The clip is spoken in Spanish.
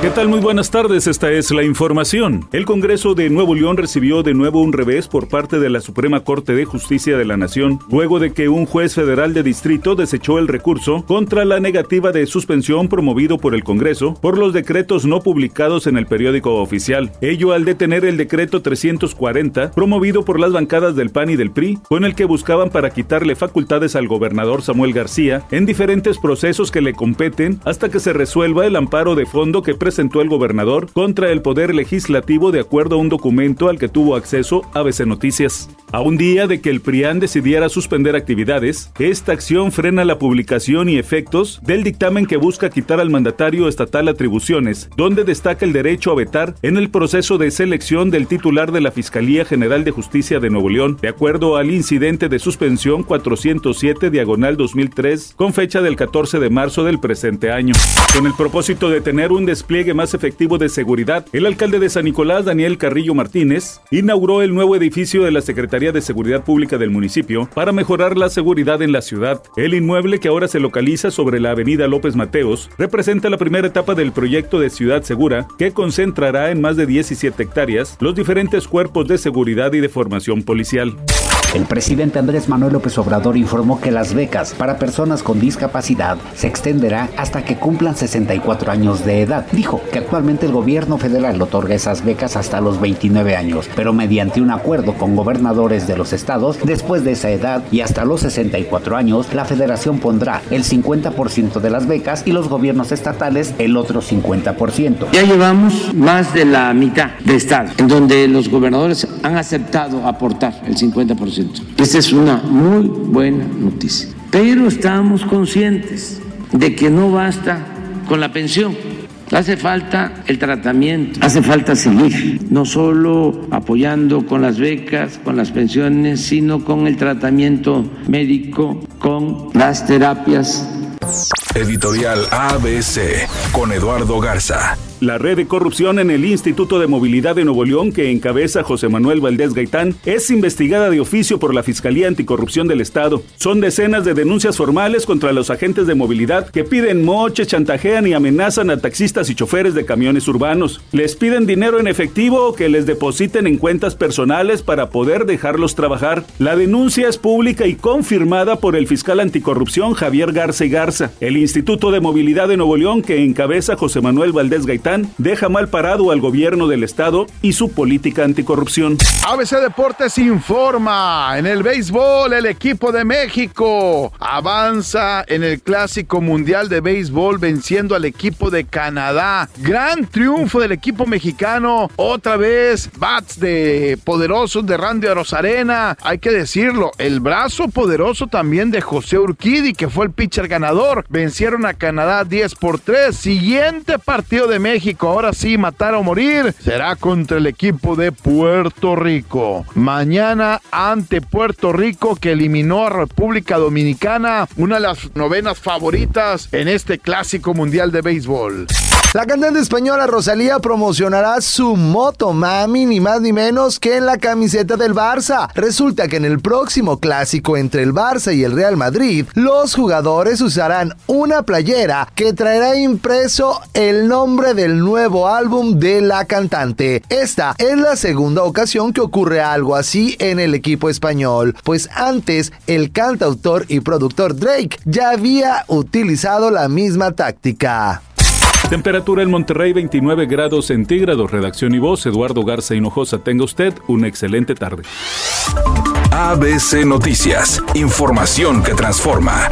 ¿Qué tal? Muy buenas tardes, esta es la información. El Congreso de Nuevo León recibió de nuevo un revés por parte de la Suprema Corte de Justicia de la Nación, luego de que un juez federal de distrito desechó el recurso contra la negativa de suspensión promovido por el Congreso por los decretos no publicados en el periódico oficial. Ello al detener el decreto 340 promovido por las bancadas del PAN y del PRI, con el que buscaban para quitarle facultades al gobernador Samuel García en diferentes procesos que le competen hasta que se resuelva el amparo de fondo que el gobernador contra el Poder Legislativo de acuerdo a un documento al que tuvo acceso ABC Noticias. A un día de que el PRIAN decidiera suspender actividades, esta acción frena la publicación y efectos del dictamen que busca quitar al mandatario estatal atribuciones, donde destaca el derecho a vetar en el proceso de selección del titular de la Fiscalía General de Justicia de Nuevo León, de acuerdo al incidente de suspensión 407 diagonal 2003 con fecha del 14 de marzo del presente año. Con el propósito de tener un despliegue más efectivo de seguridad, el alcalde de San Nicolás, Daniel Carrillo Martínez, inauguró el nuevo edificio de la Secretaría de Seguridad Pública del municipio para mejorar la seguridad en la ciudad. El inmueble que ahora se localiza sobre la avenida López Mateos representa la primera etapa del proyecto de Ciudad Segura que concentrará en más de 17 hectáreas los diferentes cuerpos de seguridad y de formación policial. El presidente Andrés Manuel López Obrador informó que las becas para personas con discapacidad se extenderá hasta que cumplan 64 años de edad. Dijo que actualmente el gobierno federal otorga esas becas hasta los 29 años, pero mediante un acuerdo con gobernadores de los estados, después de esa edad y hasta los 64 años, la federación pondrá el 50% de las becas y los gobiernos estatales el otro 50%. Ya llevamos más de la mitad de estado, en donde los gobernadores han aceptado aportar el 50%. Esta es una muy buena noticia. Pero estamos conscientes de que no basta con la pensión. Hace falta el tratamiento, hace falta seguir, no solo apoyando con las becas, con las pensiones, sino con el tratamiento médico, con las terapias. Editorial ABC con Eduardo Garza. La red de corrupción en el Instituto de Movilidad de Nuevo León, que encabeza José Manuel Valdés Gaitán, es investigada de oficio por la Fiscalía Anticorrupción del Estado. Son decenas de denuncias formales contra los agentes de movilidad que piden moches, chantajean y amenazan a taxistas y choferes de camiones urbanos. Les piden dinero en efectivo o que les depositen en cuentas personales para poder dejarlos trabajar. La denuncia es pública y confirmada por el fiscal anticorrupción Javier Garza y Garza. El Instituto de Movilidad de Nuevo León, que encabeza José Manuel Valdés Gaitán, deja mal parado al gobierno del estado y su política anticorrupción. ABC Deportes informa, en el béisbol el equipo de México avanza en el Clásico Mundial de Béisbol venciendo al equipo de Canadá. Gran triunfo del equipo mexicano, otra vez bats de poderosos de Randy Arozarena, hay que decirlo, el brazo poderoso también de José Urquidi que fue el pitcher ganador. Vencieron a Canadá 10 por 3. Siguiente partido de México México, ahora sí, matar o morir, será contra el equipo de Puerto Rico. Mañana ante Puerto Rico que eliminó a República Dominicana, una de las novenas favoritas en este clásico mundial de béisbol. La cantante española Rosalía promocionará su moto mami ni más ni menos que en la camiseta del Barça. Resulta que en el próximo clásico entre el Barça y el Real Madrid, los jugadores usarán una playera que traerá impreso el nombre del nuevo álbum de la cantante. Esta es la segunda ocasión que ocurre algo así en el equipo español, pues antes el cantautor y productor Drake ya había utilizado la misma táctica. Temperatura en Monterrey 29 grados centígrados. Redacción y voz Eduardo Garza Hinojosa. Tenga usted una excelente tarde. ABC Noticias. Información que transforma.